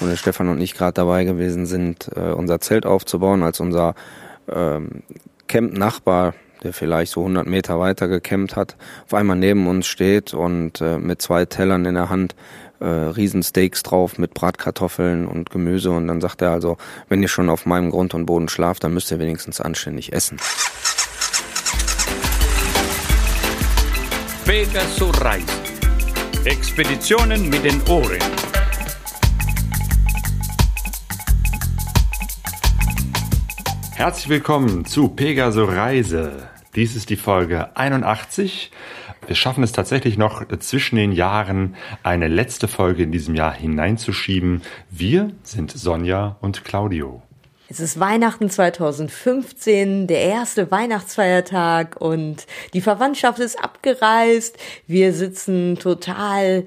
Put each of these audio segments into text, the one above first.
und der Stefan und ich gerade dabei gewesen sind, äh, unser Zelt aufzubauen, als unser ähm, Camp-Nachbar, der vielleicht so 100 Meter weiter gecampt hat, auf einmal neben uns steht und äh, mit zwei Tellern in der Hand äh, Riesensteaks drauf mit Bratkartoffeln und Gemüse und dann sagt er also, wenn ihr schon auf meinem Grund und Boden schlaft, dann müsst ihr wenigstens anständig essen. Pegasus Reisen. Expeditionen mit den Ohren. Herzlich willkommen zu Pegaso Reise. Dies ist die Folge 81. Wir schaffen es tatsächlich noch zwischen den Jahren eine letzte Folge in diesem Jahr hineinzuschieben. Wir sind Sonja und Claudio. Es ist Weihnachten 2015, der erste Weihnachtsfeiertag und die Verwandtschaft ist abgereist. Wir sitzen total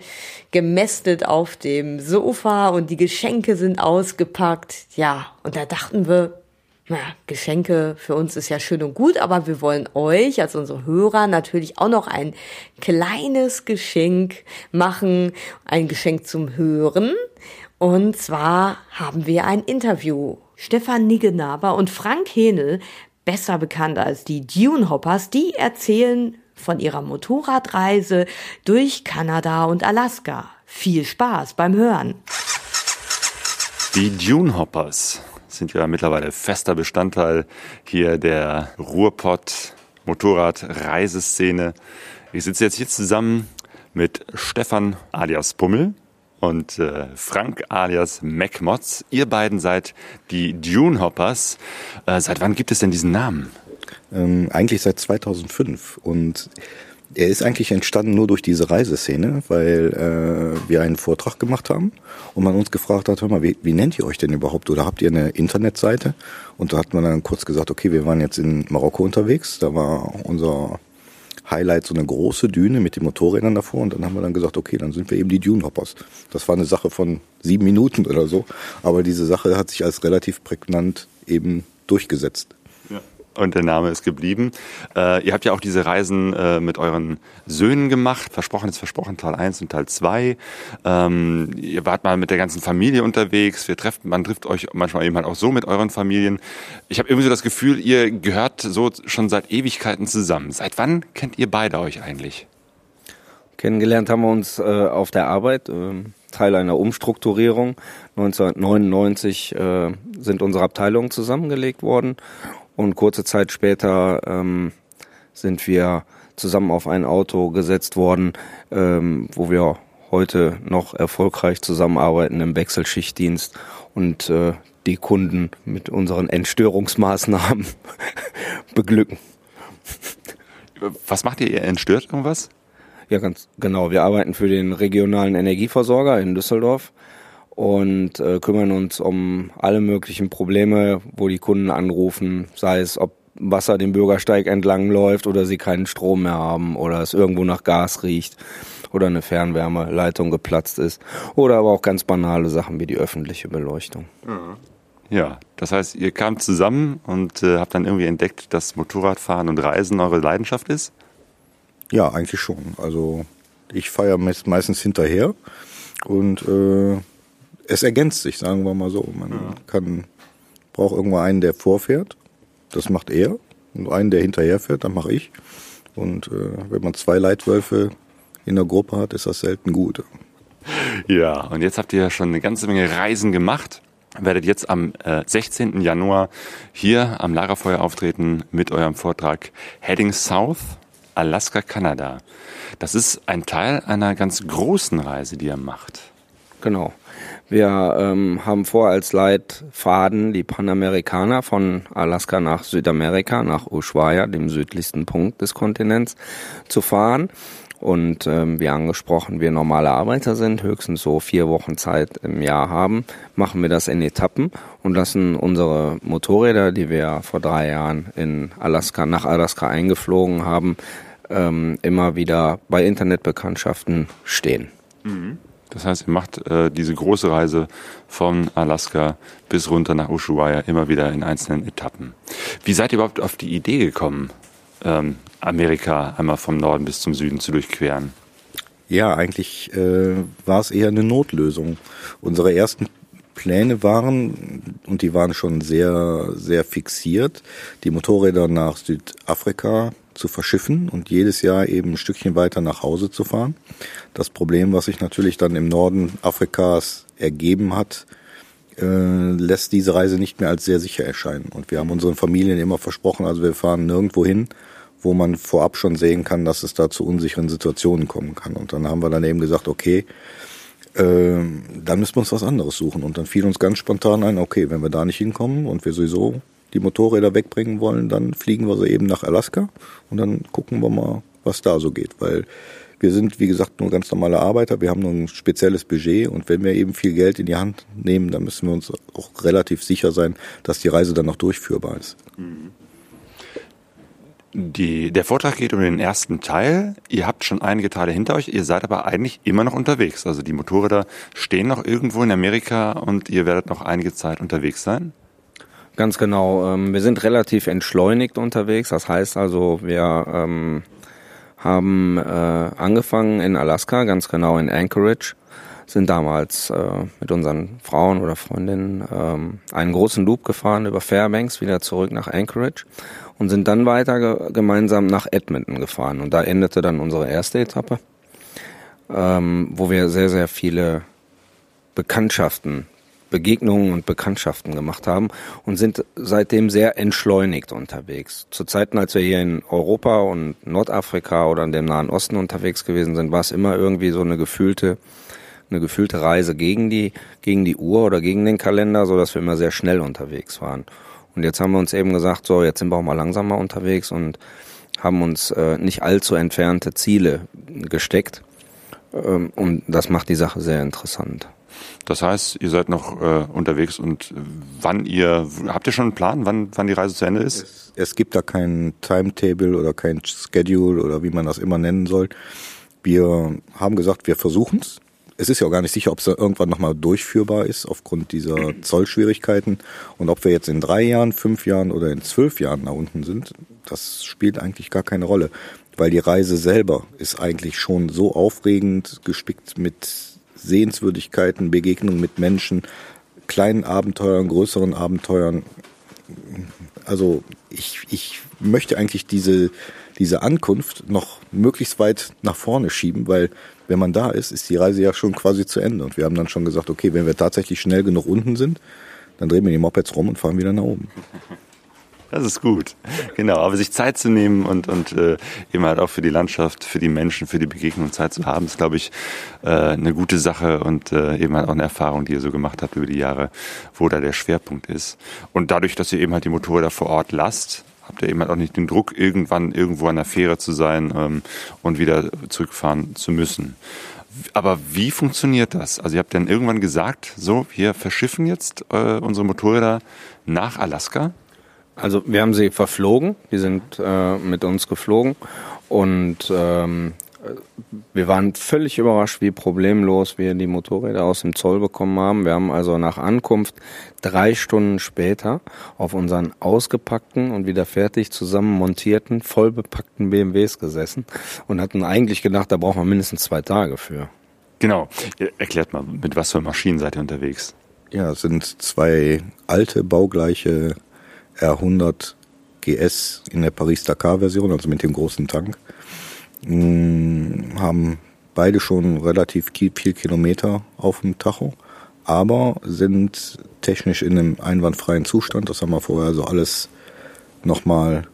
gemästet auf dem Sofa und die Geschenke sind ausgepackt. Ja, und da dachten wir, na, Geschenke für uns ist ja schön und gut, aber wir wollen euch, als unsere Hörer, natürlich auch noch ein kleines Geschenk machen, ein Geschenk zum Hören. Und zwar haben wir ein Interview Stefan Niggenaber und Frank Henel, besser bekannt als die Dune Hoppers, die erzählen von ihrer Motorradreise durch Kanada und Alaska. Viel Spaß beim Hören. Die Dune Hoppers sind ja mittlerweile fester Bestandteil hier der Ruhrpott Motorradreiseszene. Ich sitze jetzt hier zusammen mit Stefan alias Pummel und äh, Frank alias MacMods. Ihr beiden seid die Dune Hoppers. Äh, seit wann gibt es denn diesen Namen? Ähm, eigentlich seit 2005 und er ist eigentlich entstanden nur durch diese Reiseszene, weil äh, wir einen Vortrag gemacht haben und man uns gefragt hat, hör mal, wie, wie nennt ihr euch denn überhaupt oder habt ihr eine Internetseite? Und da hat man dann kurz gesagt, okay, wir waren jetzt in Marokko unterwegs, da war unser Highlight so eine große Düne mit den Motorrädern davor und dann haben wir dann gesagt, okay, dann sind wir eben die Dune Hoppers. Das war eine Sache von sieben Minuten oder so, aber diese Sache hat sich als relativ prägnant eben durchgesetzt. Und der Name ist geblieben. Äh, ihr habt ja auch diese Reisen äh, mit euren Söhnen gemacht. Versprochen ist versprochen, Teil 1 und Teil 2. Ähm, ihr wart mal mit der ganzen Familie unterwegs. Wir treffen, man trifft euch manchmal eben halt auch so mit euren Familien. Ich habe irgendwie so das Gefühl, ihr gehört so schon seit Ewigkeiten zusammen. Seit wann kennt ihr beide euch eigentlich? Kennengelernt haben wir uns äh, auf der Arbeit. Ähm, Teil einer Umstrukturierung. 1999 äh, sind unsere Abteilungen zusammengelegt worden und kurze Zeit später ähm, sind wir zusammen auf ein Auto gesetzt worden, ähm, wo wir heute noch erfolgreich zusammenarbeiten im Wechselschichtdienst und äh, die Kunden mit unseren Entstörungsmaßnahmen beglücken. Was macht ihr? Ihr entstört irgendwas? Ja, ganz genau. Wir arbeiten für den regionalen Energieversorger in Düsseldorf und äh, kümmern uns um alle möglichen Probleme, wo die Kunden anrufen, sei es ob Wasser den Bürgersteig entlang läuft oder sie keinen Strom mehr haben oder es irgendwo nach Gas riecht oder eine Fernwärmeleitung geplatzt ist oder aber auch ganz banale Sachen wie die öffentliche Beleuchtung. Ja, das heißt, ihr kamt zusammen und äh, habt dann irgendwie entdeckt, dass Motorradfahren und Reisen eure Leidenschaft ist? Ja, eigentlich schon. Also ich feiere meistens hinterher und äh, es ergänzt sich, sagen wir mal so. Man ja. kann, braucht irgendwo einen, der vorfährt, das macht er, und einen, der hinterher fährt, dann mache ich. Und äh, wenn man zwei Leitwölfe in der Gruppe hat, ist das selten gut. Ja, und jetzt habt ihr schon eine ganze Menge Reisen gemacht. Werdet jetzt am äh, 16. Januar hier am Lagerfeuer auftreten mit eurem Vortrag Heading South, Alaska, Kanada. Das ist ein Teil einer ganz großen Reise, die ihr macht. Genau. Wir ähm, haben vor als Leitfaden die Panamerikaner von Alaska nach Südamerika, nach Ushuaia, dem südlichsten Punkt des Kontinents, zu fahren. Und ähm, wie angesprochen, wir normale Arbeiter sind, höchstens so vier Wochen Zeit im Jahr haben, machen wir das in Etappen und lassen unsere Motorräder, die wir vor drei Jahren in Alaska, nach Alaska eingeflogen haben, ähm, immer wieder bei Internetbekanntschaften stehen. Mhm. Das heißt, ihr macht äh, diese große Reise von Alaska bis runter nach Ushuaia immer wieder in einzelnen Etappen. Wie seid ihr überhaupt auf die Idee gekommen, ähm, Amerika einmal vom Norden bis zum Süden zu durchqueren? Ja, eigentlich äh, war es eher eine Notlösung. Unsere ersten Pläne waren, und die waren schon sehr, sehr fixiert, die Motorräder nach Südafrika zu verschiffen und jedes Jahr eben ein Stückchen weiter nach Hause zu fahren. Das Problem, was sich natürlich dann im Norden Afrikas ergeben hat, äh, lässt diese Reise nicht mehr als sehr sicher erscheinen. Und wir haben unseren Familien immer versprochen, also wir fahren nirgendwo hin, wo man vorab schon sehen kann, dass es da zu unsicheren Situationen kommen kann. Und dann haben wir dann eben gesagt, okay, äh, dann müssen wir uns was anderes suchen. Und dann fiel uns ganz spontan ein, okay, wenn wir da nicht hinkommen und wir sowieso die Motorräder wegbringen wollen, dann fliegen wir sie eben nach Alaska und dann gucken wir mal, was da so geht. Weil wir sind, wie gesagt, nur ganz normale Arbeiter, wir haben nur ein spezielles Budget und wenn wir eben viel Geld in die Hand nehmen, dann müssen wir uns auch relativ sicher sein, dass die Reise dann noch durchführbar ist. Die, der Vortrag geht um den ersten Teil. Ihr habt schon einige Teile hinter euch, ihr seid aber eigentlich immer noch unterwegs. Also die Motorräder stehen noch irgendwo in Amerika und ihr werdet noch einige Zeit unterwegs sein. Ganz genau. Ähm, wir sind relativ entschleunigt unterwegs. Das heißt also, wir ähm, haben äh, angefangen in Alaska, ganz genau in Anchorage, sind damals äh, mit unseren Frauen oder Freundinnen ähm, einen großen Loop gefahren über Fairbanks wieder zurück nach Anchorage und sind dann weiter ge gemeinsam nach Edmonton gefahren. Und da endete dann unsere erste Etappe, ähm, wo wir sehr, sehr viele Bekanntschaften Begegnungen und Bekanntschaften gemacht haben und sind seitdem sehr entschleunigt unterwegs. Zu Zeiten, als wir hier in Europa und Nordafrika oder in dem Nahen Osten unterwegs gewesen sind, war es immer irgendwie so eine gefühlte eine gefühlte Reise gegen die gegen die Uhr oder gegen den Kalender, so dass wir immer sehr schnell unterwegs waren. Und jetzt haben wir uns eben gesagt, so jetzt sind wir auch mal langsamer unterwegs und haben uns äh, nicht allzu entfernte Ziele gesteckt. Ähm, und das macht die Sache sehr interessant. Das heißt, ihr seid noch äh, unterwegs und wann ihr, habt ihr schon einen Plan, wann, wann die Reise zu Ende ist? Es, es gibt da kein Timetable oder kein Schedule oder wie man das immer nennen soll. Wir haben gesagt, wir versuchen es. Ist ja auch gar nicht sicher, ob es irgendwann nochmal durchführbar ist aufgrund dieser Zollschwierigkeiten. Und ob wir jetzt in drei Jahren, fünf Jahren oder in zwölf Jahren da unten sind, das spielt eigentlich gar keine Rolle. Weil die Reise selber ist eigentlich schon so aufregend, gespickt mit Sehenswürdigkeiten, Begegnungen mit Menschen, kleinen Abenteuern, größeren Abenteuern. Also ich, ich möchte eigentlich diese, diese Ankunft noch möglichst weit nach vorne schieben, weil wenn man da ist, ist die Reise ja schon quasi zu Ende. Und wir haben dann schon gesagt, okay, wenn wir tatsächlich schnell genug unten sind, dann drehen wir die Mopeds rum und fahren wieder nach oben. Das ist gut. Genau, aber sich Zeit zu nehmen und, und äh, eben halt auch für die Landschaft, für die Menschen, für die Begegnung Zeit zu haben, ist, glaube ich, äh, eine gute Sache und äh, eben halt auch eine Erfahrung, die ihr so gemacht habt über die Jahre, wo da der Schwerpunkt ist. Und dadurch, dass ihr eben halt die Motorräder vor Ort lasst, habt ihr eben halt auch nicht den Druck, irgendwann irgendwo an der Fähre zu sein ähm, und wieder zurückfahren zu müssen. Aber wie funktioniert das? Also ihr habt dann irgendwann gesagt, so, wir verschiffen jetzt äh, unsere Motorräder nach Alaska also wir haben sie verflogen, die sind äh, mit uns geflogen und ähm, wir waren völlig überrascht, wie problemlos wir die Motorräder aus dem Zoll bekommen haben. Wir haben also nach Ankunft drei Stunden später auf unseren ausgepackten und wieder fertig zusammen montierten, vollbepackten BMWs gesessen und hatten eigentlich gedacht, da brauchen wir mindestens zwei Tage für. Genau. Erklärt mal, mit was für Maschinen seid ihr unterwegs? Ja, es sind zwei alte, baugleiche R100 GS in der Paris-Dakar-Version, also mit dem großen Tank. Hm, haben beide schon relativ viel Kilometer auf dem Tacho, aber sind technisch in einem einwandfreien Zustand. Das haben wir vorher also alles nochmal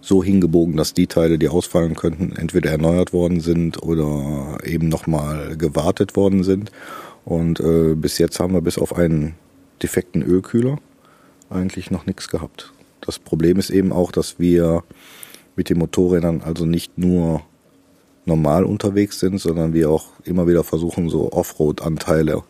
so hingebogen, dass die Teile, die ausfallen könnten, entweder erneuert worden sind oder eben nochmal gewartet worden sind. Und äh, bis jetzt haben wir bis auf einen defekten Ölkühler eigentlich noch nichts gehabt. Das Problem ist eben auch, dass wir mit den Motorrädern also nicht nur normal unterwegs sind, sondern wir auch immer wieder versuchen, so Offroad-Anteile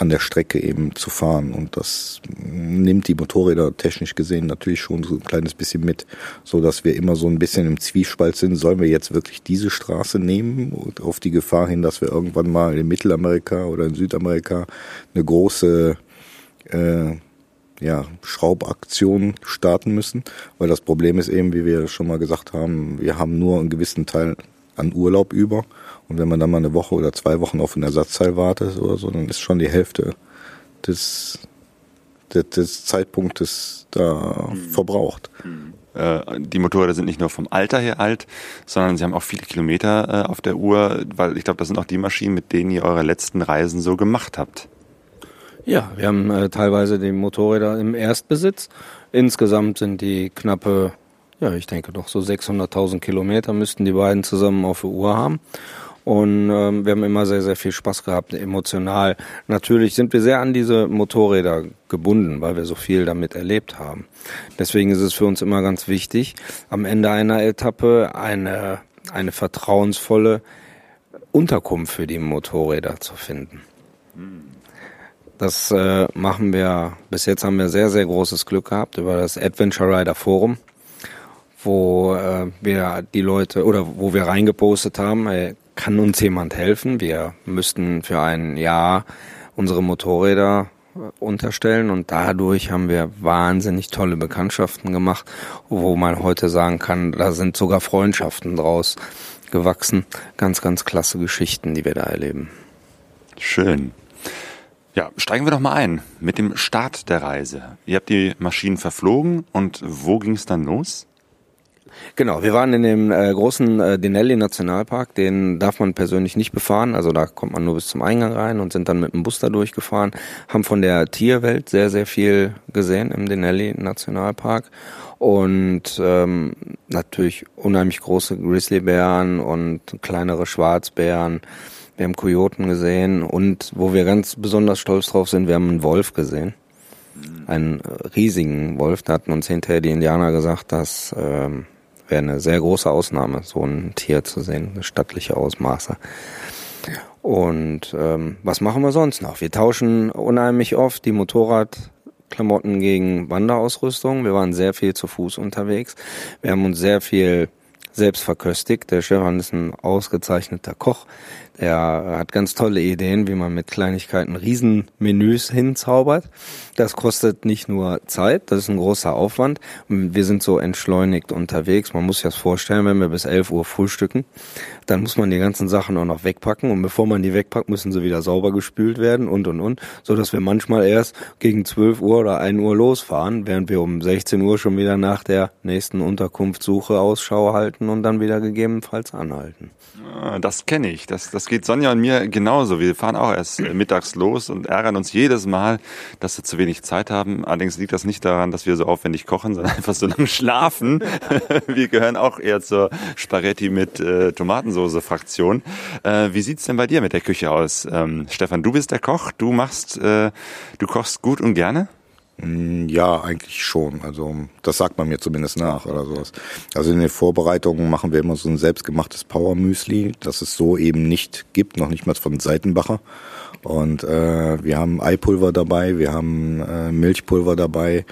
an der Strecke eben zu fahren. Und das nimmt die Motorräder technisch gesehen natürlich schon so ein kleines bisschen mit, so dass wir immer so ein bisschen im Zwiespalt sind. Sollen wir jetzt wirklich diese Straße nehmen und auf die Gefahr hin, dass wir irgendwann mal in Mittelamerika oder in Südamerika eine große äh, ja, Schraubaktion starten müssen, weil das Problem ist eben, wie wir schon mal gesagt haben, wir haben nur einen gewissen Teil an Urlaub über Und wenn man dann mal eine Woche oder zwei Wochen auf ein Ersatzteil wartet oder so, dann ist schon die Hälfte des, des, des Zeitpunktes da verbraucht. Äh, die Motorräder sind nicht nur vom Alter her alt, sondern sie haben auch viele Kilometer äh, auf der Uhr, weil ich glaube, das sind auch die Maschinen, mit denen ihr eure letzten Reisen so gemacht habt. Ja, wir haben äh, teilweise die Motorräder im Erstbesitz. Insgesamt sind die knappe, ja, ich denke doch so 600.000 Kilometer müssten die beiden zusammen auf der Uhr haben. Und ähm, wir haben immer sehr, sehr viel Spaß gehabt, emotional. Natürlich sind wir sehr an diese Motorräder gebunden, weil wir so viel damit erlebt haben. Deswegen ist es für uns immer ganz wichtig, am Ende einer Etappe eine, eine vertrauensvolle Unterkunft für die Motorräder zu finden. Das äh, machen wir, bis jetzt haben wir sehr, sehr großes Glück gehabt über das Adventure Rider Forum, wo äh, wir die Leute oder wo wir reingepostet haben, äh, kann uns jemand helfen? Wir müssten für ein Jahr unsere Motorräder äh, unterstellen und dadurch haben wir wahnsinnig tolle Bekanntschaften gemacht, wo man heute sagen kann, da sind sogar Freundschaften draus gewachsen. Ganz, ganz klasse Geschichten, die wir da erleben. Schön. Ja, steigen wir doch mal ein mit dem Start der Reise. Ihr habt die Maschinen verflogen und wo ging es dann los? Genau, wir waren in dem äh, großen äh, Denelli Nationalpark, den darf man persönlich nicht befahren, also da kommt man nur bis zum Eingang rein und sind dann mit dem Bus da durchgefahren, haben von der Tierwelt sehr, sehr viel gesehen im Denelli Nationalpark und ähm, natürlich unheimlich große Grizzlybären und kleinere Schwarzbären. Wir haben Kojoten gesehen und wo wir ganz besonders stolz drauf sind, wir haben einen Wolf gesehen. Einen riesigen Wolf. Da hatten uns hinterher die Indianer gesagt, dass ähm, wäre eine sehr große Ausnahme, so ein Tier zu sehen, stattliche Ausmaße. Und ähm, was machen wir sonst noch? Wir tauschen unheimlich oft die Motorradklamotten gegen Wanderausrüstung. Wir waren sehr viel zu Fuß unterwegs. Wir haben uns sehr viel selbst verköstigt. Der Stefan ist ein ausgezeichneter Koch. Er hat ganz tolle Ideen, wie man mit Kleinigkeiten Riesenmenüs hinzaubert. Das kostet nicht nur Zeit, das ist ein großer Aufwand. Wir sind so entschleunigt unterwegs. Man muss sich das vorstellen, wenn wir bis 11 Uhr frühstücken, dann muss man die ganzen Sachen auch noch wegpacken und bevor man die wegpackt, müssen sie wieder sauber gespült werden und und und, so dass wir manchmal erst gegen 12 Uhr oder 1 Uhr losfahren, während wir um 16 Uhr schon wieder nach der nächsten Unterkunftssuche Ausschau halten und dann wieder gegebenenfalls anhalten. Ah, Das kenne ich. Das, das geht Sonja und mir genauso. Wir fahren auch erst äh, mittags los und ärgern uns jedes Mal, dass wir zu wenig Zeit haben. Allerdings liegt das nicht daran, dass wir so aufwendig kochen, sondern einfach so lange schlafen. wir gehören auch eher zur Spaghetti mit äh, Tomatensoße-Fraktion. Äh, wie sieht's denn bei dir mit der Küche aus? Ähm, Stefan, du bist der Koch. Du machst, äh, du kochst gut und gerne? Mm, Ja, eigentlich schon. Also das sagt man mir zumindest nach oder sowas. Also in den Vorbereitungen machen wir immer so ein selbstgemachtes Power Müsli, das es so eben nicht gibt, noch nicht mal von Seitenbacher. Und äh, wir haben Eipulver dabei, wir haben äh, Milchpulver dabei,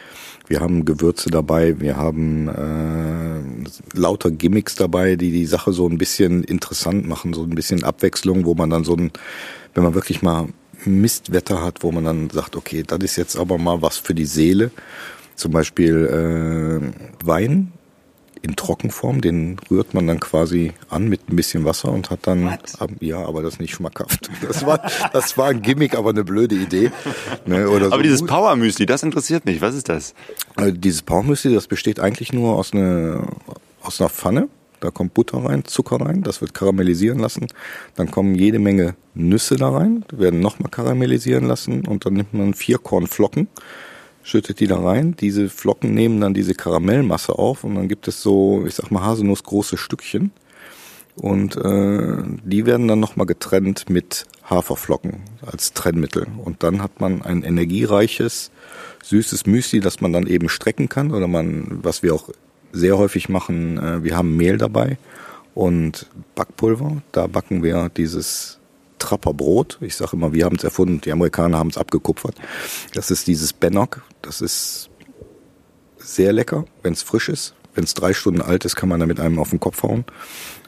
wir haben Gewürze dabei, wir haben äh, lauter Gimmicks dabei, die die Sache so ein bisschen interessant machen, so ein bisschen Abwechslung, wo man dann so ein, wenn man wirklich mal Mistwetter hat, wo man dann sagt, okay, das ist jetzt aber mal was für die Seele. Zum Beispiel äh, Wein in Trockenform, den rührt man dann quasi an mit ein bisschen Wasser und hat dann, ab- ja, aber das ist nicht schmackhaft. Das war, das war ein Gimmick, aber eine blöde Idee. Ne, oder Aber so dieses Power Müsli, das interessiert mich. Was ist das? äh, Dieses Powermüsli, das besteht eigentlich nur aus, einer aus einer Pfanne. Da kommt Butter rein, Zucker rein, das wird karamellisieren lassen. Dann kommen jede Menge Nüsse da rein, werden nochmal karamellisieren lassen und dann nimmt man vier Kornflocken, schüttet die da rein. Diese Flocken nehmen dann diese Karamellmasse auf und dann gibt es so, ich sag mal, haselnussgroße Stückchen. Und äh, die werden dann nochmal getrennt mit Haferflocken als Trennmittel. Und dann hat man ein energiereiches, süßes Müsli, das man dann eben strecken kann. Oder man, was wir auch sehr häufig machen, äh, wir haben Mehl dabei und Backpulver. Da backen wir dieses Trapperbrot. Ich sage immer, wir haben es erfunden, die Amerikaner haben es abgekupfert. Das ist dieses Bannock. Das ist sehr lecker, wenn es frisch ist. Wenn es drei Stunden alt ist, kann man damit einem auf den Kopf hauen.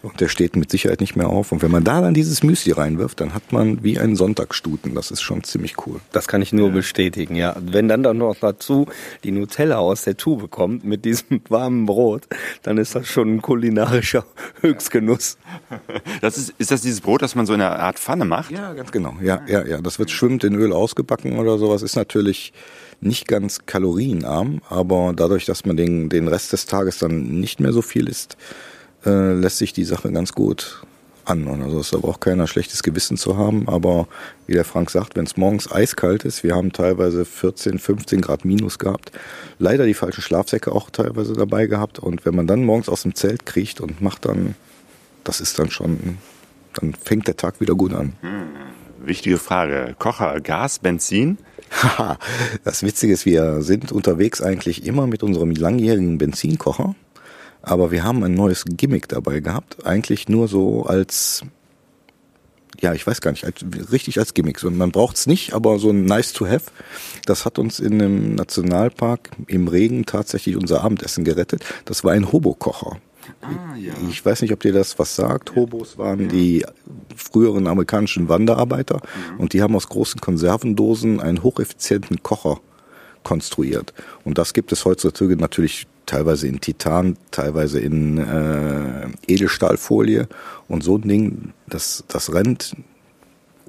Und der steht mit Sicherheit nicht mehr auf. Und wenn man da dann dieses Müsli reinwirft, dann hat man wie einen Sonntagsstuten. Das ist schon ziemlich cool. Das kann ich nur ja. bestätigen, ja. Wenn dann dann noch dazu die Nutella aus der Tube kommt mit diesem warmen Brot, dann ist das schon ein kulinarischer Höchstgenuss. Das ist, ist das dieses Brot, das man so in einer Art Pfanne macht? Ja, ganz genau. Ja, ja, ja. Das wird schwimmend in Öl ausgebacken oder sowas. Ist natürlich nicht ganz kalorienarm, aber dadurch, dass man den, den Rest des Tages dann nicht mehr so viel isst, äh, lässt sich die Sache ganz gut an. Und also es da braucht keiner schlechtes Gewissen zu haben. Aber wie der Frank sagt, wenn es morgens eiskalt ist, wir haben teilweise 14, 15 Grad Minus gehabt, leider die falschen Schlafsäcke auch teilweise dabei gehabt. Und wenn man dann morgens aus dem Zelt kriecht und macht dann, das ist dann schon, dann fängt der Tag wieder gut an. Hm, wichtige Frage. Kocher, Gas, Benzin? das Witzige ist, wir sind unterwegs eigentlich immer mit unserem langjährigen Benzinkocher. Aber wir haben ein neues Gimmick dabei gehabt. Eigentlich nur so als, ja, ich weiß gar nicht, als, richtig als Gimmick. So, man braucht es nicht, aber so ein nice to have. Das hat uns in einem Nationalpark im Regen tatsächlich unser Abendessen gerettet. Das war ein Hobokocher. Ah, ja. Ich weiß nicht, ob dir das was sagt. Hobos waren ja. die früheren amerikanischen Wanderarbeiter mhm. und die haben aus großen Konservendosen einen hocheffizienten Kocher konstruiert. Und das gibt es heutzutage natürlich teilweise in Titan, teilweise in äh, Edelstahlfolie. Und so ein Ding, das, das rennt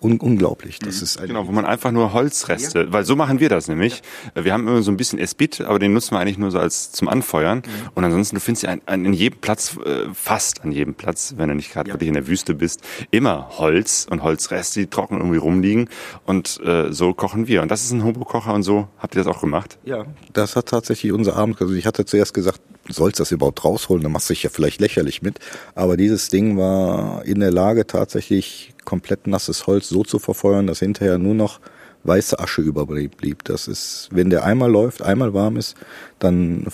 un unglaublich. Das mhm. ist genau, wo man einfach nur Holzreste, ja. weil so machen wir das nämlich. Ja. Wir haben immer so ein bisschen Esbit, aber den nutzen wir eigentlich nur so als zum Anfeuern. Mhm. Und ansonsten, du findest ja ein, ein, in jedem Platz, äh, fast an jedem Platz, wenn du nicht gerade ja. wirklich in der Wüste bist, immer Holz und Holzreste, die trocken irgendwie rumliegen. Und äh, so kochen wir. Und das ist ein Hobo-Kocher und so habt ihr das auch gemacht? Ja, das hat tatsächlich unser Abend, also ich hatte zuerst gesagt, sollst das überhaupt rausholen, dann machst du dich ja vielleicht lächerlich mit. Aber dieses Ding war in der Lage, tatsächlich komplett nasses Holz so zu verfeuern, dass hinterher nur noch weiße Asche überblieb. Das ist, wenn der einmal läuft, einmal warm ist, dann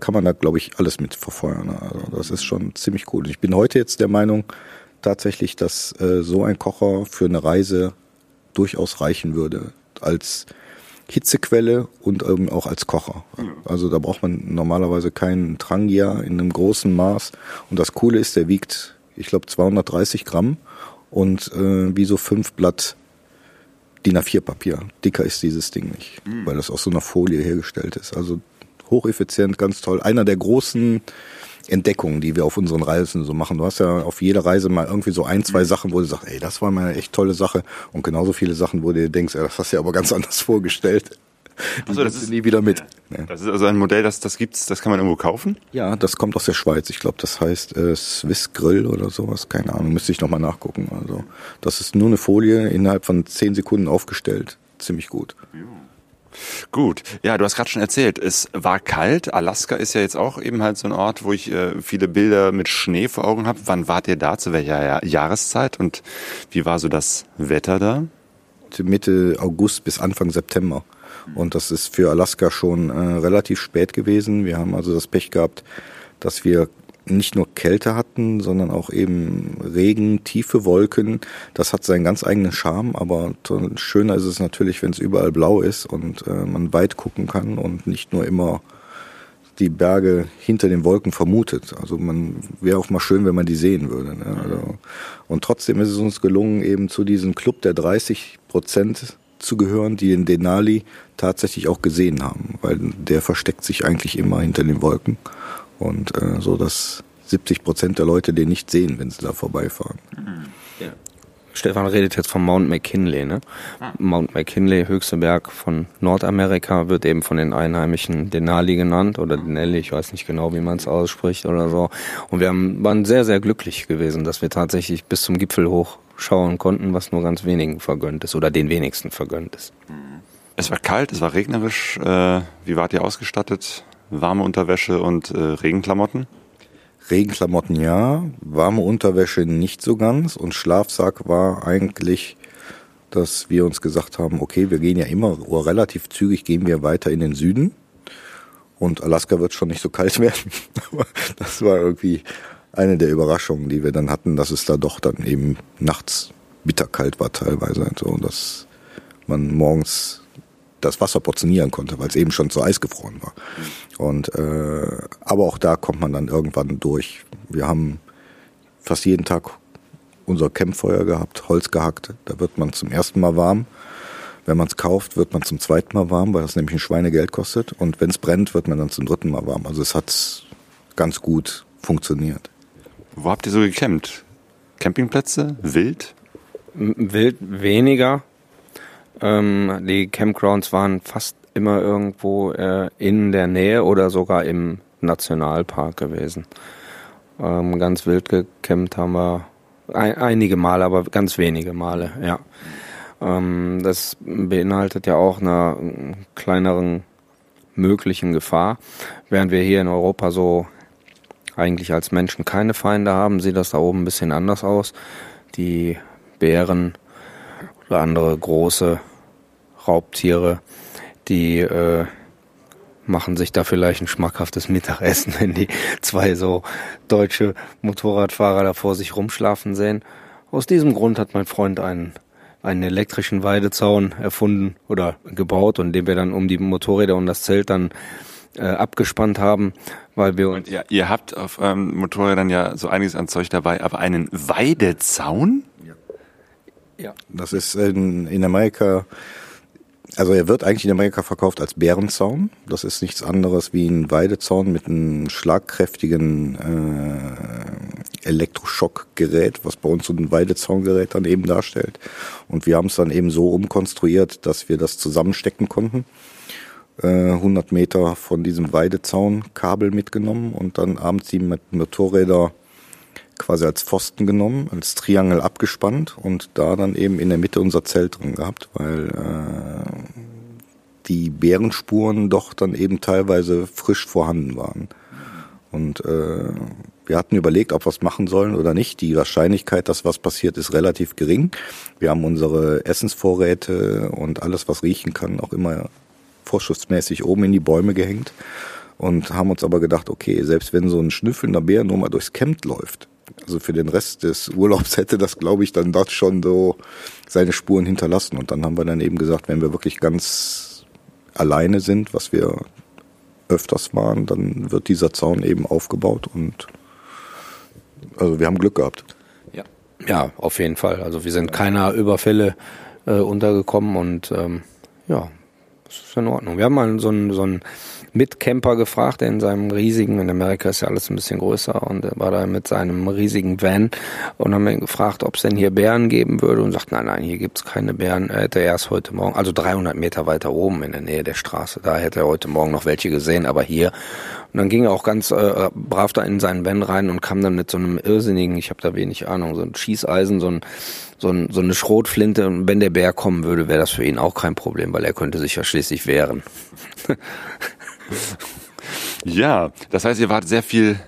kann man da, glaube ich, alles mit verfeuern. Also das ist schon ziemlich cool. Ich bin heute jetzt der Meinung tatsächlich, dass äh, so ein Kocher für eine Reise durchaus reichen würde als Hitzequelle und eben auch als Kocher. Also da braucht man normalerweise keinen Trangia in einem großen Maß. Und das Coole ist, der wiegt, ich glaube, 230 Gramm und äh, wie so fünf Blatt DIN A4 Papier. Dicker ist dieses Ding nicht, mhm. weil das aus so einer Folie hergestellt ist. Also hocheffizient, ganz toll. Einer der großen Entdeckungen, die wir auf unseren Reisen so machen. Du hast ja auf jeder Reise mal irgendwie so ein, zwei mhm. Sachen, wo du sagst, ey, das war mal eine echt tolle Sache. Und genauso viele Sachen, wo du dir denkst, ey, das hast du ja aber ganz anders vorgestellt. Also das ist nie wieder mit. Ja. Das ist also ein Modell, das das gibt's, das kann man irgendwo kaufen? Ja, das kommt aus der Schweiz. Ich glaube, das heißt äh, Swiss Grill oder sowas. Keine Ahnung, müsste ich nochmal nachgucken. Also das ist nur eine Folie innerhalb von zehn Sekunden aufgestellt. Ziemlich gut. Ja. Gut, ja, du hast gerade schon erzählt, es war kalt. Alaska ist ja jetzt auch eben halt so ein Ort, wo ich äh, viele Bilder mit Schnee vor Augen habe. Wann wart ihr da? Zu welcher Jahreszeit? Und wie war so das Wetter da? Mitte August bis Anfang September. Und das ist für Alaska schon äh, relativ spät gewesen. Wir haben also das Pech gehabt, dass wir nicht nur Kälte hatten, sondern auch eben Regen, tiefe Wolken. Das hat seinen ganz eigenen Charme, aber schöner ist es natürlich, wenn es überall blau ist und äh, man weit gucken kann und nicht nur immer die Berge hinter den Wolken vermutet. Also man wäre auch mal schön, wenn man die sehen würde. Ne? Also, und trotzdem ist es uns gelungen, eben zu diesem Club der 30 Prozent zu gehören, die den Denali tatsächlich auch gesehen haben, weil der versteckt sich eigentlich immer hinter den Wolken. Und äh, so, dass 70 Prozent der Leute den nicht sehen, wenn sie da vorbeifahren. Ja. Stefan redet jetzt vom Mount McKinley. Ne? Ah. Mount McKinley, höchster Berg von Nordamerika, wird eben von den Einheimischen Denali genannt oder Denali, ich weiß nicht genau, wie man es ausspricht oder so. Und wir haben, waren sehr, sehr glücklich gewesen, dass wir tatsächlich bis zum Gipfel hochschauen konnten, was nur ganz wenigen vergönnt ist oder den wenigsten vergönnt ist. Es war kalt, es war regnerisch. Äh, wie wart ihr ausgestattet? Warme Unterwäsche und äh, Regenklamotten? Regenklamotten ja, warme Unterwäsche nicht so ganz und Schlafsack war eigentlich, dass wir uns gesagt haben, okay, wir gehen ja immer relativ zügig, gehen wir weiter in den Süden und Alaska wird schon nicht so kalt werden. das war irgendwie eine der Überraschungen, die wir dann hatten, dass es da doch dann eben nachts bitterkalt war teilweise, so dass man morgens das Wasser portionieren konnte, weil es eben schon zu Eis gefroren war. Und äh, aber auch da kommt man dann irgendwann durch. Wir haben fast jeden Tag unser Campfeuer gehabt, Holz gehackt. Da wird man zum ersten Mal warm. Wenn man es kauft, wird man zum zweiten Mal warm, weil das nämlich ein Schweinegeld kostet. Und wenn es brennt, wird man dann zum dritten Mal warm. Also es hat ganz gut funktioniert. Wo habt ihr so gecampt? Campingplätze? Wild? Wild weniger. Ähm, die Campgrounds waren fast immer irgendwo äh, in der Nähe oder sogar im Nationalpark gewesen. Ähm, ganz wild gecampt haben wir ein, einige Male, aber ganz wenige Male, ja. Ähm, das beinhaltet ja auch eine kleineren möglichen Gefahr. Während wir hier in Europa so eigentlich als Menschen keine Feinde haben, sieht das da oben ein bisschen anders aus. Die Bären oder andere große Raubtiere, die äh, machen sich da vielleicht ein schmackhaftes Mittagessen, wenn die zwei so deutsche Motorradfahrer da vor sich rumschlafen sehen. Aus diesem Grund hat mein Freund einen, einen elektrischen Weidezaun erfunden oder gebaut und den wir dann um die Motorräder und das Zelt dann äh, abgespannt haben, weil wir und ja, ihr habt auf eurem Motorrädern ja so einiges an Zeug dabei, aber einen Weidezaun? Ja. Ja. Das ist in, in Amerika also er wird eigentlich in Amerika verkauft als Bärenzaun. Das ist nichts anderes wie ein Weidezaun mit einem schlagkräftigen äh, Elektroschockgerät, was bei uns so ein Weidezaungerät dann eben darstellt. Und wir haben es dann eben so umkonstruiert, dass wir das zusammenstecken konnten. Äh, 100 Meter von diesem Weidezaunkabel mitgenommen und dann abends die Motorräder quasi als Pfosten genommen, als Triangel abgespannt und da dann eben in der Mitte unser Zelt drin gehabt, weil äh, die Bärenspuren doch dann eben teilweise frisch vorhanden waren. Und äh, wir hatten überlegt, ob wir es machen sollen oder nicht. Die Wahrscheinlichkeit, dass was passiert, ist relativ gering. Wir haben unsere Essensvorräte und alles, was riechen kann, auch immer vorschriftsmäßig oben in die Bäume gehängt und haben uns aber gedacht, okay, selbst wenn so ein schnüffelnder Bär nur mal durchs Camp läuft, also für den Rest des Urlaubs hätte das, glaube ich, dann dort schon so seine Spuren hinterlassen. Und dann haben wir dann eben gesagt, wenn wir wirklich ganz alleine sind, was wir öfters waren, dann wird dieser Zaun eben aufgebaut und also wir haben Glück gehabt. Ja, ja, auf jeden Fall. Also wir sind keiner Überfälle äh, untergekommen und ähm, ja, das ist in Ordnung. Wir haben mal so ein, so ein Mitcamper gefragt, der in seinem riesigen, in Amerika ist ja alles ein bisschen größer und er war da mit seinem riesigen Van und haben ihn gefragt, ob es denn hier Bären geben würde und sagt, nein, nein, hier gibt's keine Bären. Er hätte erst heute Morgen, also 300 Meter weiter oben in der Nähe der Straße, da hätte er heute Morgen noch welche gesehen, aber hier. Und dann ging er auch ganz äh, brav da in seinen Van rein und kam dann mit so einem irrsinnigen, ich habe da wenig Ahnung, so ein Schießeisen, so ein so, ein, so eine Schrotflinte und wenn der Bär kommen würde, wäre das für ihn auch kein Problem, weil er könnte sich ja schließlich wehren. ja, das heißt, ihr wart sehr viel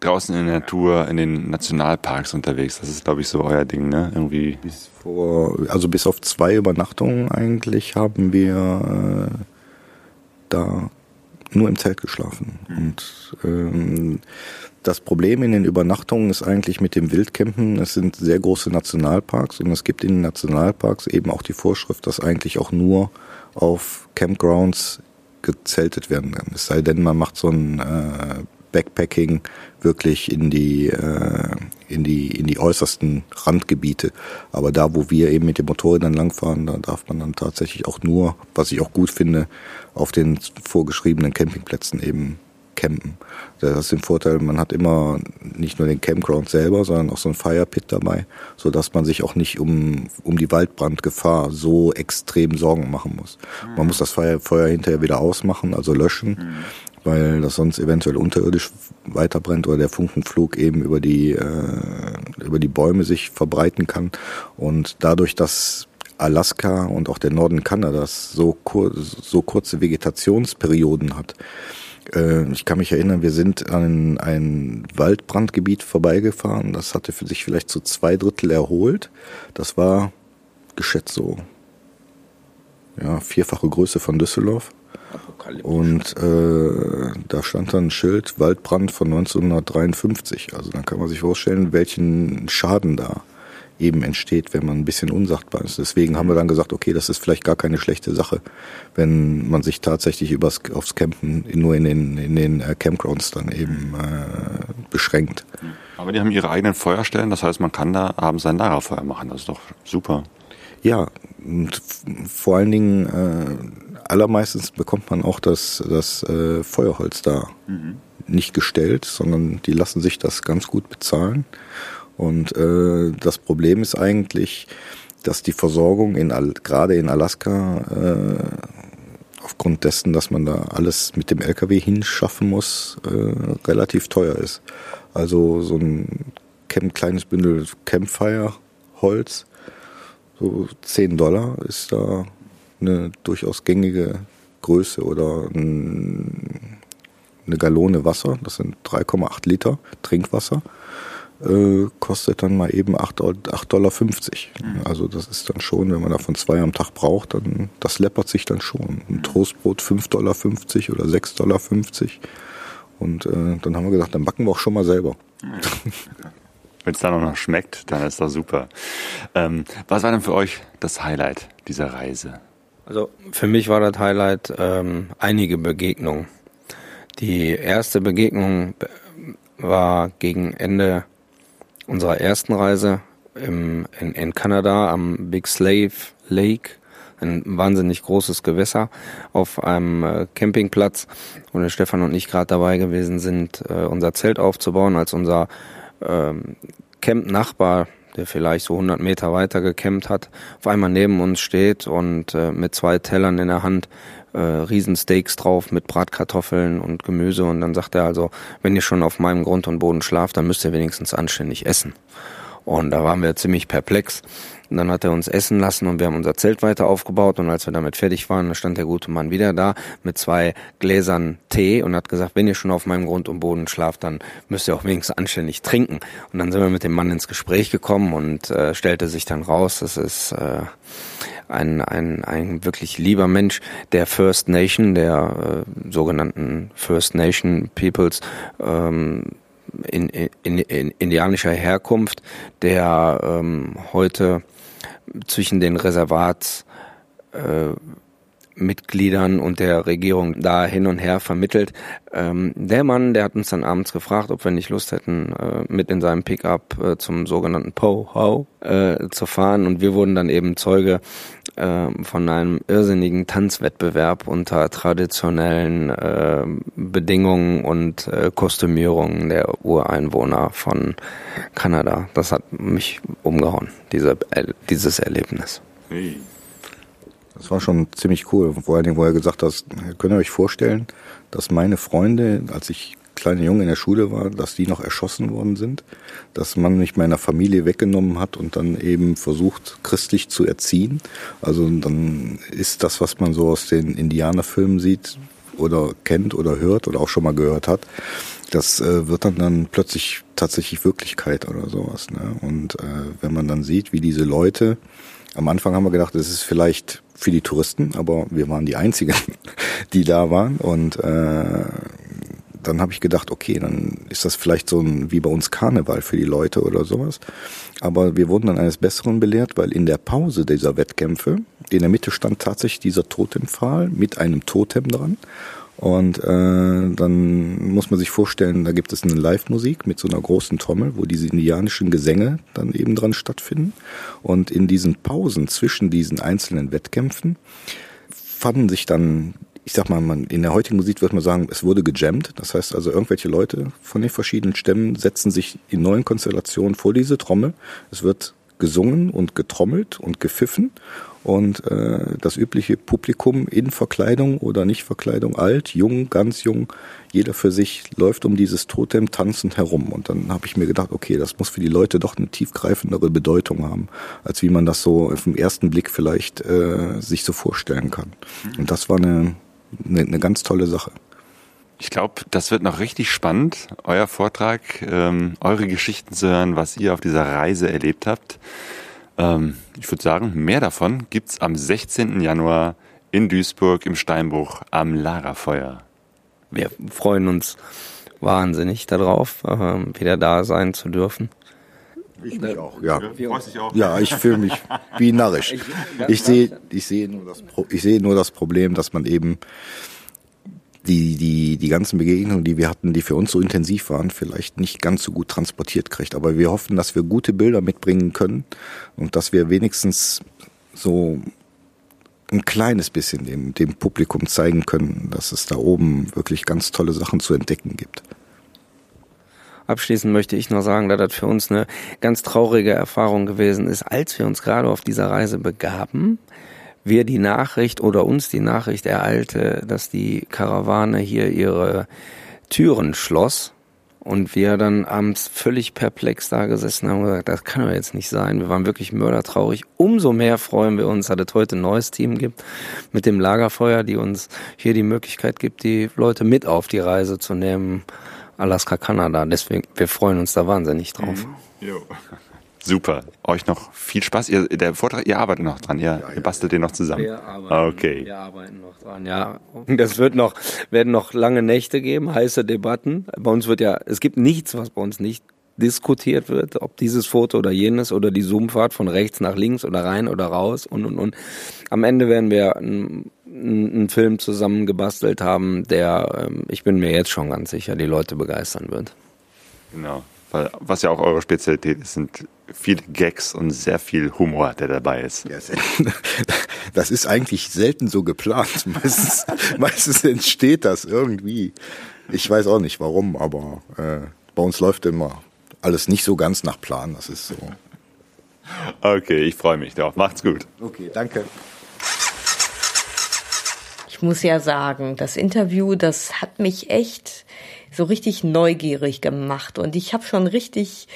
draußen in der Natur, in den Nationalparks unterwegs. Das ist, glaube ich, so euer Ding, ne? Irgendwie. Bis vor, also bis auf zwei Übernachtungen eigentlich haben wir äh, da nur im Zelt geschlafen. Mhm. Und ähm, das Problem in den Übernachtungen ist eigentlich mit dem Wildcampen, es sind sehr große Nationalparks und es gibt in den Nationalparks eben auch die Vorschrift, dass eigentlich auch nur auf Campgrounds gezeltet werden kann. Es sei denn, man macht so ein äh, Backpacking wirklich in die, äh, in die, in die äußersten Randgebiete. Aber da, wo wir eben mit den Motorrädern langfahren, da darf man dann tatsächlich auch nur, was ich auch gut finde, auf den vorgeschriebenen Campingplätzen eben campen. Das ist den Vorteil, man hat immer nicht nur den Campground selber, sondern auch so ein Firepit dabei, so dass man sich auch nicht um, um die Waldbrandgefahr so extrem Sorgen machen muss. Man muss das Feuer, hinterher wieder ausmachen, also löschen, weil das sonst eventuell unterirdisch weiterbrennt oder der Funkenflug eben über die, äh, über die Bäume sich verbreiten kann. Und dadurch, dass Alaska und auch der Norden Kanadas so, kur so kurze Vegetationsperioden hat, äh, ich kann mich erinnern, wir sind an ein Waldbrandgebiet vorbeigefahren. Das hatte für sich vielleicht so zwei Drittel erholt. Das war geschätzt so ja, vierfache Größe von Düsseldorf. Und äh, da stand dann ein Schild Waldbrand von 1953. Also dann kann man sich vorstellen, welchen Schaden da eben entsteht, wenn man ein bisschen unsachtbar ist. Deswegen haben wir dann gesagt, okay, das ist vielleicht gar keine schlechte Sache, wenn man sich tatsächlich übers, aufs Campen nur in den, in den äh, Campgrounds dann eben äh, beschränkt. Aber die haben ihre eigenen Feuerstellen, das heißt, man kann da abends sein Lagerfeuer machen. Das ist doch super. Ja, und vor allen Dingen äh, allermeistens bekommt man auch das, das äh, Feuerholz da mhm. nicht gestellt, sondern die lassen sich das ganz gut bezahlen. Und äh, das Problem ist eigentlich, dass die Versorgung in gerade in Alaska äh, aufgrund dessen, dass man da alles mit dem LKW hinschaffen muss, äh, relativ teuer ist. Also so ein Camp, kleines Bündel Campfire Holz, so 10 Dollar ist da eine durchaus gängige Größe oder ein, eine Gallone Wasser, das sind 3,8 Liter Trinkwasser äh, kostet dann mal eben 8,50 Dollar. Mhm. Also das ist dann schon, wenn man davon zwei am Tag braucht, dann das läppert sich dann schon. Ein mhm. Toastbrot 5,50 Dollar oder 6,50 Dollar. Und äh, dann haben wir gesagt, dann backen wir auch schon mal selber. Wenn es dann auch noch schmeckt, dann ist das super. Ähm, was war denn für euch das Highlight dieser Reise? Also für mich war das Highlight ähm, einige Begegnungen. Die erste Begegnung war gegen Ende unserer ersten Reise im, in, in Kanada am Big Slave Lake, ein wahnsinnig großes Gewässer auf einem äh, Campingplatz, wo der Stefan und ich gerade dabei gewesen sind, äh, unser Zelt aufzubauen, als unser ähm, Camp-Nachbar, der vielleicht so 100 Meter weiter gecampt hat, auf einmal neben uns steht und äh, mit zwei Tellern in der Hand äh, Riesensteaks drauf mit Bratkartoffeln und Gemüse und dann sagt er also, wenn ihr schon auf meinem Grund und Boden schlaft, dann müsst ihr wenigstens anständig essen. Und da waren wir ziemlich perplex. Und dann hat er uns essen lassen und wir haben unser Zelt weiter aufgebaut und als wir damit fertig waren, stand der gute Mann wieder da mit zwei Gläsern Tee und hat gesagt, wenn ihr schon auf meinem Grund und Boden schlaft, dann müsst ihr auch wenigstens anständig trinken. Und dann sind wir mit dem Mann ins Gespräch gekommen und äh, stellte sich dann raus, das ist äh, ein, ein, ein wirklich lieber Mensch der First Nation, der äh, sogenannten First Nation Peoples, ähm, in, in, in indianischer Herkunft, der ähm, heute zwischen den Reservats äh, Mitgliedern und der Regierung da hin und her vermittelt. Ähm, der Mann, der hat uns dann abends gefragt, ob wir nicht Lust hätten, äh, mit in seinem Pickup äh, zum sogenannten Po-Ho äh, zu fahren. Und wir wurden dann eben Zeuge äh, von einem irrsinnigen Tanzwettbewerb unter traditionellen äh, Bedingungen und äh, Kostümierungen der Ureinwohner von Kanada. Das hat mich umgehauen, diese, dieses Erlebnis. Hey. Das war schon ziemlich cool. Vor allen Dingen, wo er gesagt hat, könnt ihr euch vorstellen, dass meine Freunde, als ich kleiner Junge in der Schule war, dass die noch erschossen worden sind, dass man mich meiner Familie weggenommen hat und dann eben versucht, christlich zu erziehen. Also dann ist das, was man so aus den Indianerfilmen sieht oder kennt oder hört oder auch schon mal gehört hat, das äh, wird dann dann plötzlich tatsächlich Wirklichkeit oder sowas. Ne? Und äh, wenn man dann sieht, wie diese Leute, am Anfang haben wir gedacht, es ist vielleicht für die Touristen, aber wir waren die Einzigen, die da waren. Und äh, dann habe ich gedacht, okay, dann ist das vielleicht so ein wie bei uns Karneval für die Leute oder sowas. Aber wir wurden dann eines Besseren belehrt, weil in der Pause dieser Wettkämpfe in der Mitte stand tatsächlich dieser Totempfahl mit einem Totem dran. Und äh, dann muss man sich vorstellen, da gibt es eine Live-Musik mit so einer großen Trommel, wo diese indianischen Gesänge dann eben dran stattfinden. Und in diesen Pausen zwischen diesen einzelnen Wettkämpfen fanden sich dann, ich sag mal, man, in der heutigen Musik würde man sagen, es wurde gejammt. Das heißt also, irgendwelche Leute von den verschiedenen Stämmen setzen sich in neuen Konstellationen vor diese Trommel. Es wird gesungen und getrommelt und gepfiffen und äh, das übliche Publikum in Verkleidung oder nicht Verkleidung, alt, jung, ganz jung, jeder für sich läuft um dieses Totem tanzend herum. Und dann habe ich mir gedacht, okay, das muss für die Leute doch eine tiefgreifendere Bedeutung haben, als wie man das so auf den ersten Blick vielleicht äh, sich so vorstellen kann. Und das war eine, eine, eine ganz tolle Sache. Ich glaube, das wird noch richtig spannend, euer Vortrag, ähm, eure Geschichten zu hören, was ihr auf dieser Reise erlebt habt. Ähm, ich würde sagen, mehr davon gibt's am 16. Januar in Duisburg im Steinbruch am Lagerfeuer. Wir freuen uns wahnsinnig darauf, äh, wieder da sein zu dürfen. Ich mich auch, ja. Auch? Ja, ich fühle mich wie narrisch. Ich sehe, ich sehe nur das, Pro- ich sehe nur das Problem, dass man eben die, die, die ganzen Begegnungen, die wir hatten, die für uns so intensiv waren, vielleicht nicht ganz so gut transportiert kriegt. Aber wir hoffen, dass wir gute Bilder mitbringen können und dass wir wenigstens so ein kleines bisschen dem, dem Publikum zeigen können, dass es da oben wirklich ganz tolle Sachen zu entdecken gibt. Abschließend möchte ich noch sagen, dass das für uns eine ganz traurige Erfahrung gewesen ist, als wir uns gerade auf dieser Reise begaben, wir die Nachricht oder uns die Nachricht ereilte, dass die Karawane hier ihre Türen schloss und wir dann abends völlig perplex da gesessen haben und gesagt, das kann doch jetzt nicht sein. Wir waren wirklich mördertraurig. Umso mehr freuen wir uns, dass es heute ein neues Team gibt mit dem Lagerfeuer, die uns hier die Möglichkeit gibt, die Leute mit auf die Reise zu nehmen. Alaska, Kanada. Deswegen, wir freuen uns da wahnsinnig drauf. Super. Euch noch viel Spaß. Ihr, der Vortrag, ihr arbeitet noch dran, ihr, ihr bastelt den noch zusammen. Wir arbeiten, okay. wir arbeiten noch dran, ja. Das wird noch, werden noch lange Nächte geben, heiße Debatten. Bei uns wird ja, es gibt nichts, was bei uns nicht diskutiert wird, ob dieses Foto oder jenes oder die Zoomfahrt von rechts nach links oder rein oder raus und und und. Am Ende werden wir einen, einen Film zusammen gebastelt haben, der, ähm, ich bin mir jetzt schon ganz sicher, die Leute begeistern wird. Genau. Weil, was ja auch eure Spezialität ist, sind viele Gags und sehr viel Humor, der dabei ist. Ja, Das ist eigentlich selten so geplant. Meistens, meistens entsteht das irgendwie. Ich weiß auch nicht warum, aber äh, bei uns läuft immer alles nicht so ganz nach Plan. Das ist so. Okay, ich freue mich drauf. Macht's gut. Okay, danke. Ich muss ja sagen, das Interview, das hat mich echt so richtig neugierig gemacht und ich habe schon richtig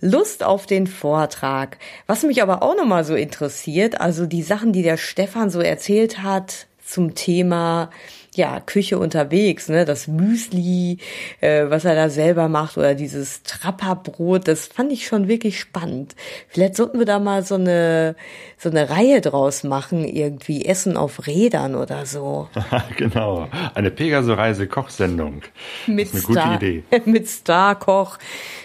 Lust auf den Vortrag. Was mich aber auch nochmal so interessiert, also die Sachen, die der Stefan so erzählt hat zum Thema ja, Küche unterwegs, ne, das Müsli, äh, was er da selber macht oder dieses Trapperbrot, das fand ich schon wirklich spannend. Vielleicht sollten wir da mal so eine so eine Reihe draus machen, irgendwie Essen auf Rädern oder so. genau. Eine Pegaso-Reise-Kochsendung. Mit Das ist eine gute Star, Idee. mit Starkoch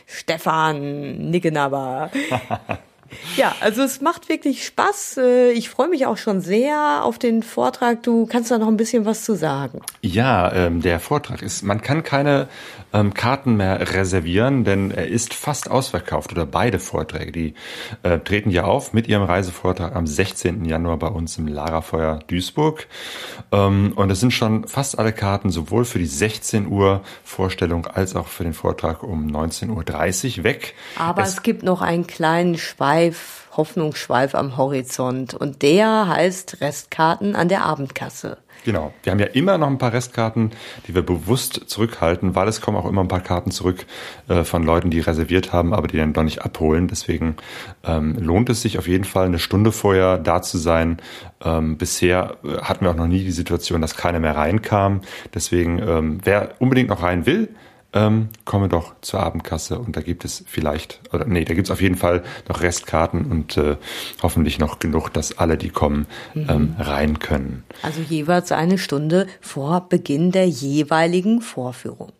Stefan Nickenabber. Ja, also es macht wirklich Spaß. Äh, Ich freue mich auch schon sehr auf den Vortrag. Du kannst da noch ein bisschen was zu sagen. Ja, ähm, der Vortrag ist, man kann keine ähm, Karten mehr reservieren, denn er ist fast ausverkauft oder beide Vorträge, die äh, treten ja auf mit ihrem Reisevortrag am 16. Januar bei uns im Lagerfeuer Duisburg. Ähm, und es sind schon fast alle Karten sowohl für die 16 Uhr Vorstellung als auch für den Vortrag um 19.30 Uhr weg. Aber es, gibt noch einen kleinen Schweif, Hoffnungsschweif am Horizont. Und der heißt Restkarten an der Abendkasse. Genau. Wir haben ja immer noch ein paar Restkarten, die wir bewusst zurückhalten, weil es kommen auch immer ein paar Karten zurück äh, von Leuten, die reserviert haben, aber die dann doch nicht abholen. Deswegen ähm, lohnt es sich auf jeden Fall, eine Stunde vorher da zu sein. Ähm, bisher äh, hatten wir auch noch nie die Situation, dass keiner mehr reinkam. Deswegen, ähm, wer unbedingt noch rein will, ähm, komme doch zur Abendkasse und da gibt es vielleicht, oder nee, da gibt es auf jeden Fall noch Restkarten und äh, hoffentlich noch genug, dass alle, die kommen, ähm, rein können. Also jeweils eine Stunde vor Beginn der jeweiligen Vorführung.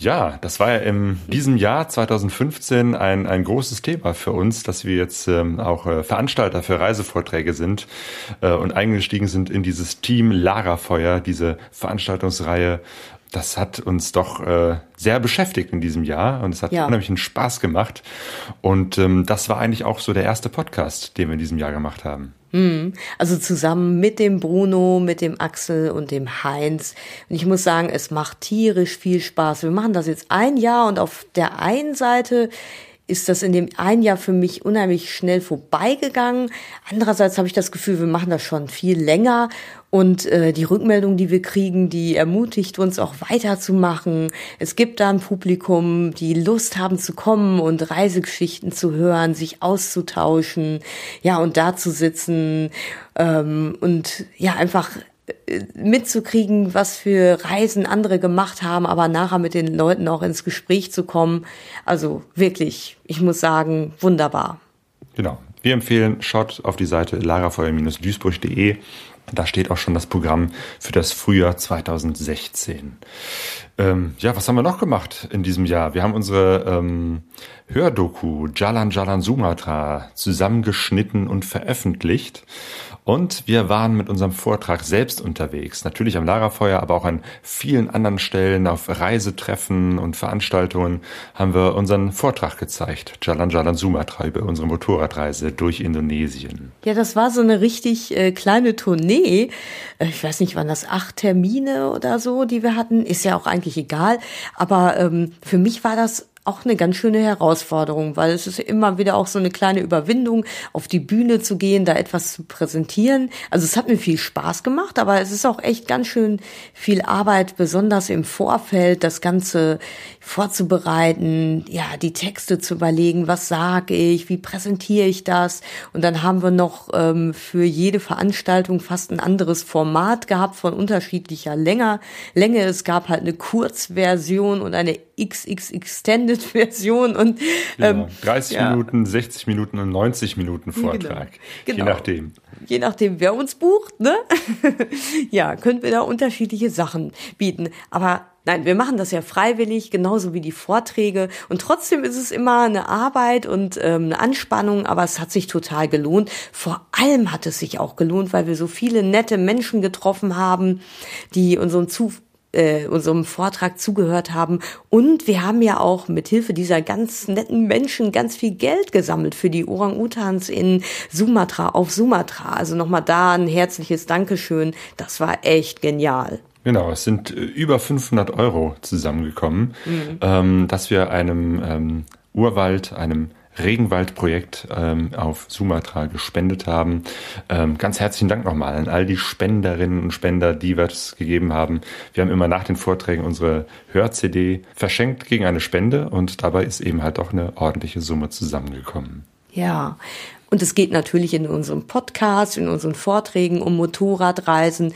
Ja, das war ja in diesem Jahr 2015 ein, ein großes Thema für uns, dass wir jetzt ähm, auch äh, Veranstalter für Reisevorträge sind äh, und eingestiegen sind in dieses Team Lagerfeuer, diese Veranstaltungsreihe. Das hat uns doch äh, sehr beschäftigt in diesem Jahr und es hat Ja. unheimlichen Spaß gemacht. Und ähm, das war eigentlich auch so der erste Podcast, den wir in diesem Jahr gemacht haben. Also zusammen mit dem Bruno, mit dem Axel und dem Heinz. Und ich muss sagen, es macht tierisch viel Spaß. Wir machen das jetzt ein Jahr und auf der einen Seite ist das in dem ein Jahr für mich unheimlich schnell vorbeigegangen. Andererseits habe ich das Gefühl, wir machen das schon viel länger und äh, die Rückmeldung, die wir kriegen, die ermutigt uns auch weiterzumachen. Es gibt da ein Publikum, die Lust haben zu kommen und Reisegeschichten zu hören, sich auszutauschen, ja und da zu sitzen ähm, und ja einfach äh, mitzukriegen, was für Reisen andere gemacht haben, aber nachher mit den Leuten auch ins Gespräch zu kommen. Also wirklich, ich muss sagen, wunderbar. Genau. wir empfehlen, schaut auf die Seite larafeuer-duisburg.de. Da steht auch schon das Programm für das Frühjahr 2016. Ähm, ja, was haben wir noch gemacht in diesem Jahr? Wir haben unsere ähm, Hördoku Jalan Jalan Sumatra zusammengeschnitten und veröffentlicht. Und wir waren mit unserem Vortrag selbst unterwegs. Natürlich am Lagerfeuer, aber auch an vielen anderen Stellen, auf Reisetreffen und Veranstaltungen haben wir unseren Vortrag gezeigt. Jalan Jalan Sumatra über unsere Motorradreise durch Indonesien. Ja, das war so eine richtig äh, kleine Tournee. Äh, ich weiß nicht, waren das acht Termine oder so, die wir hatten. Ist ja auch eigentlich egal. Aber ähm, für mich war das auch eine ganz schöne Herausforderung, weil es ist immer wieder auch so eine kleine Überwindung, auf die Bühne zu gehen, da etwas zu präsentieren. Also es hat mir viel Spaß gemacht, aber es ist auch echt ganz schön viel Arbeit, besonders im Vorfeld, das Ganze vorzubereiten, ja, die Texte zu überlegen, was sage ich, wie präsentiere ich das. Und dann haben wir noch ähm, für jede Veranstaltung fast ein anderes Format gehabt von unterschiedlicher Länge. Es gab halt eine Kurzversion und eine XX Extended Version und ähm, genau. 30 ja. Minuten, 60 Minuten und 90 Minuten genau. Vortrag, genau. je nachdem. Je nachdem, wer uns bucht, ne? ja, können wir da unterschiedliche Sachen bieten. Aber Nein, wir machen das ja freiwillig, genauso wie die Vorträge. Und trotzdem ist es immer eine Arbeit und ähm, eine Anspannung, aber es hat sich total gelohnt. Vor allem hat es sich auch gelohnt, weil wir so viele nette Menschen getroffen haben, die unserem zu äh, unserem Vortrag zugehört haben. Und wir haben ja auch mit Hilfe dieser ganz netten Menschen ganz viel Geld gesammelt für die Orang-Utans in Sumatra, auf Sumatra. Also nochmal da ein herzliches Dankeschön. Das war echt genial. Genau, es sind äh, über 500 Euro zusammengekommen, mhm. ähm, dass wir einem ähm, Urwald, einem Regenwaldprojekt ähm, auf Sumatra gespendet haben. Ähm, ganz herzlichen Dank nochmal an all die Spenderinnen und Spender, die wir es gegeben haben. Wir haben immer nach den Vorträgen unsere Hör-CD verschenkt gegen eine Spende und dabei ist eben halt auch eine ordentliche Summe zusammengekommen. Ja, und es geht natürlich in unserem Podcast, in unseren Vorträgen um Motorradreisen.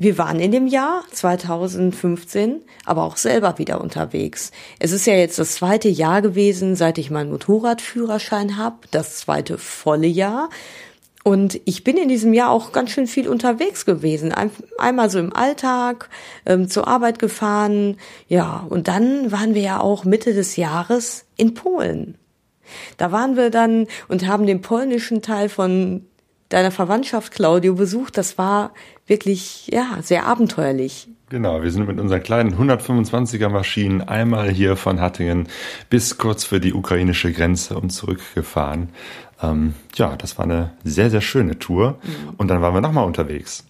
Wir waren in dem Jahr 2015 aber auch selber wieder unterwegs. Es ist ja jetzt das zweite Jahr gewesen, seit ich meinen Motorradführerschein habe, das zweite volle Jahr. Und ich bin in diesem Jahr auch ganz schön viel unterwegs gewesen. einmal so im Alltag, ähm, zur Arbeit gefahren. Ja, und dann waren wir ja auch Mitte des Jahres in Polen. Da waren wir dann und haben den polnischen Teil von deiner Verwandtschaft Claudio besucht. Das war wirklich, ja, sehr abenteuerlich. Genau, wir sind mit unseren kleinen 125er Maschinen einmal hier von Hattingen bis kurz für die ukrainische Grenze und zurückgefahren. Ähm, ja, das war eine sehr, sehr schöne Tour. Mhm. Und dann waren wir nochmal unterwegs.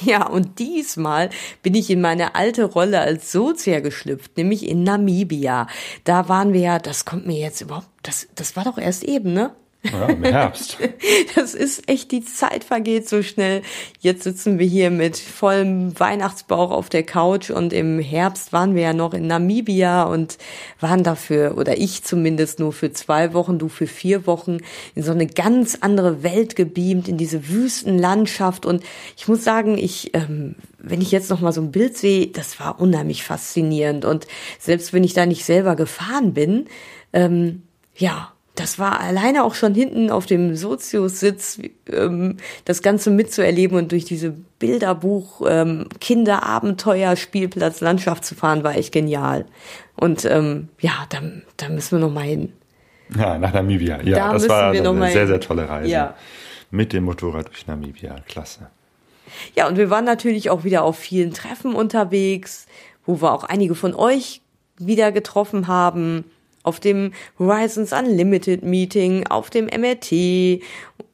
Ja, und diesmal bin ich in meine alte Rolle als Sozia geschlüpft, nämlich in Namibia. Da waren wir ja, das kommt mir jetzt überhaupt, das, das war doch erst eben, ne? Ja, im Herbst. Das ist echt, die Zeit vergeht so schnell. Jetzt sitzen wir hier mit vollem Weihnachtsbauch auf der Couch und im Herbst waren wir ja noch in Namibia und waren dafür, oder ich zumindest nur für zwei Wochen, du für vier Wochen, in so eine ganz andere Welt gebeamt, in diese Wüstenlandschaft und ich muss sagen, ich, ähm, wenn ich jetzt noch mal so ein Bild sehe, das war unheimlich faszinierend und selbst wenn ich da nicht selber gefahren bin, ähm, ja, das war alleine auch schon hinten auf dem Sozius-Sitz, ähm, das Ganze mitzuerleben und durch diese Bilderbuch ähm, Kinderabenteuer Spielplatz Landschaft zu fahren, war echt genial. Und ähm, ja, da, da müssen wir noch mal hin. Ja, nach Namibia. Ja, da das war eine sehr, sehr tolle Reise. Ja. Mit dem Motorrad durch Namibia. Klasse. Ja, und wir waren natürlich auch wieder auf vielen Treffen unterwegs, wo wir auch einige von euch wieder getroffen haben auf dem Horizons Unlimited Meeting, auf dem MRT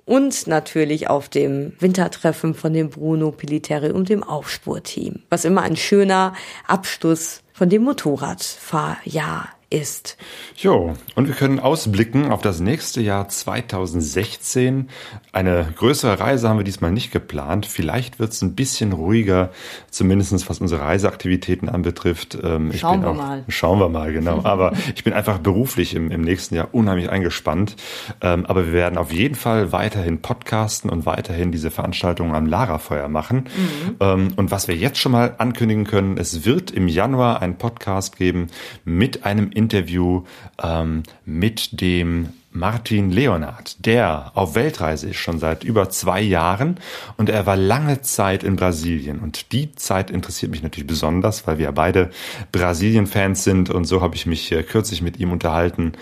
und natürlich auf dem Wintertreffen von dem Bruno Piliteri und dem Aufspurteam, was immer ein schöner Abschluss von dem Motorradfahrjahr ist. Jo, und wir können ausblicken auf das nächste Jahr 2016. Eine größere Reise haben wir diesmal nicht geplant. Vielleicht wird es ein bisschen ruhiger, zumindestens was unsere Reiseaktivitäten anbetrifft. Ähm, schauen wir auch, mal. Schauen wir mal, genau. Aber ich bin einfach beruflich im, im nächsten Jahr unheimlich eingespannt. Ähm, aber wir werden auf jeden Fall weiterhin podcasten und weiterhin diese Veranstaltungen am Lara-Feuer machen. Mhm. Ähm, und was wir jetzt schon mal ankündigen können, es wird im Januar einen Podcast geben mit einem Interview ähm, mit dem Martin Leonard, der auf Weltreise ist schon seit über zwei Jahren und er war lange Zeit in Brasilien. Und die Zeit interessiert mich natürlich besonders, weil wir ja beide Brasilien-Fans sind und so habe ich mich äh, kürzlich mit ihm unterhalten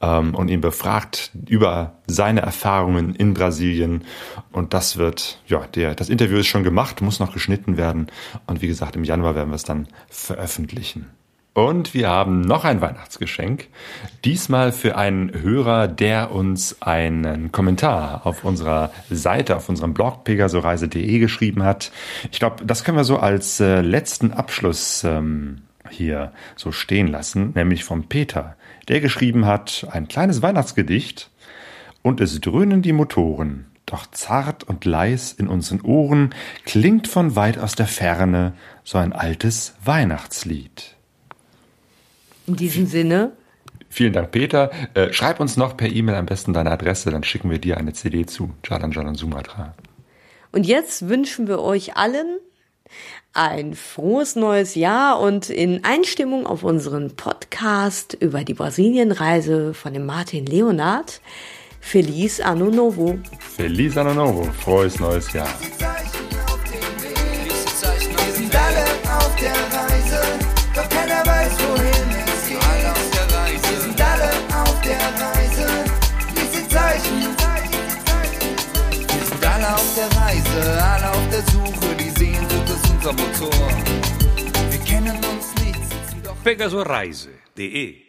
ähm, und ihn befragt über seine Erfahrungen in Brasilien. Und das wird, ja, der, das Interview ist schon gemacht, muss noch geschnitten werden. Und wie gesagt, im Januar werden wir es dann veröffentlichen. Und wir haben noch ein Weihnachtsgeschenk. Diesmal für einen Hörer, der uns einen Kommentar auf unserer Seite, auf unserem Blog pegasoreise.de geschrieben hat. Ich glaube, das können wir so als äh, letzten Abschluss ähm, hier so stehen lassen, nämlich von Peter, der geschrieben hat ein kleines Weihnachtsgedicht und es dröhnen die Motoren. Doch zart und leis in unseren Ohren klingt von weit aus der Ferne so ein altes Weihnachtslied. In diesem Sinne. Vielen Dank, Peter. Äh, schreib uns noch per E-Mail am besten deine Adresse, dann schicken wir dir eine CD zu. Jalan Jalan Sumatra. Und jetzt wünschen wir euch allen ein frohes neues Jahr und in Einstimmung auf unseren Podcast über die Brasilienreise von dem Martin Leonard. Feliz Ano Novo. Feliz Ano Novo. Frohes neues Jahr. Reise, alle auf der Suche, die Sehnsucht ist unser Motor. Wir kennen uns nicht, sitzen doch. Pegasoreise.de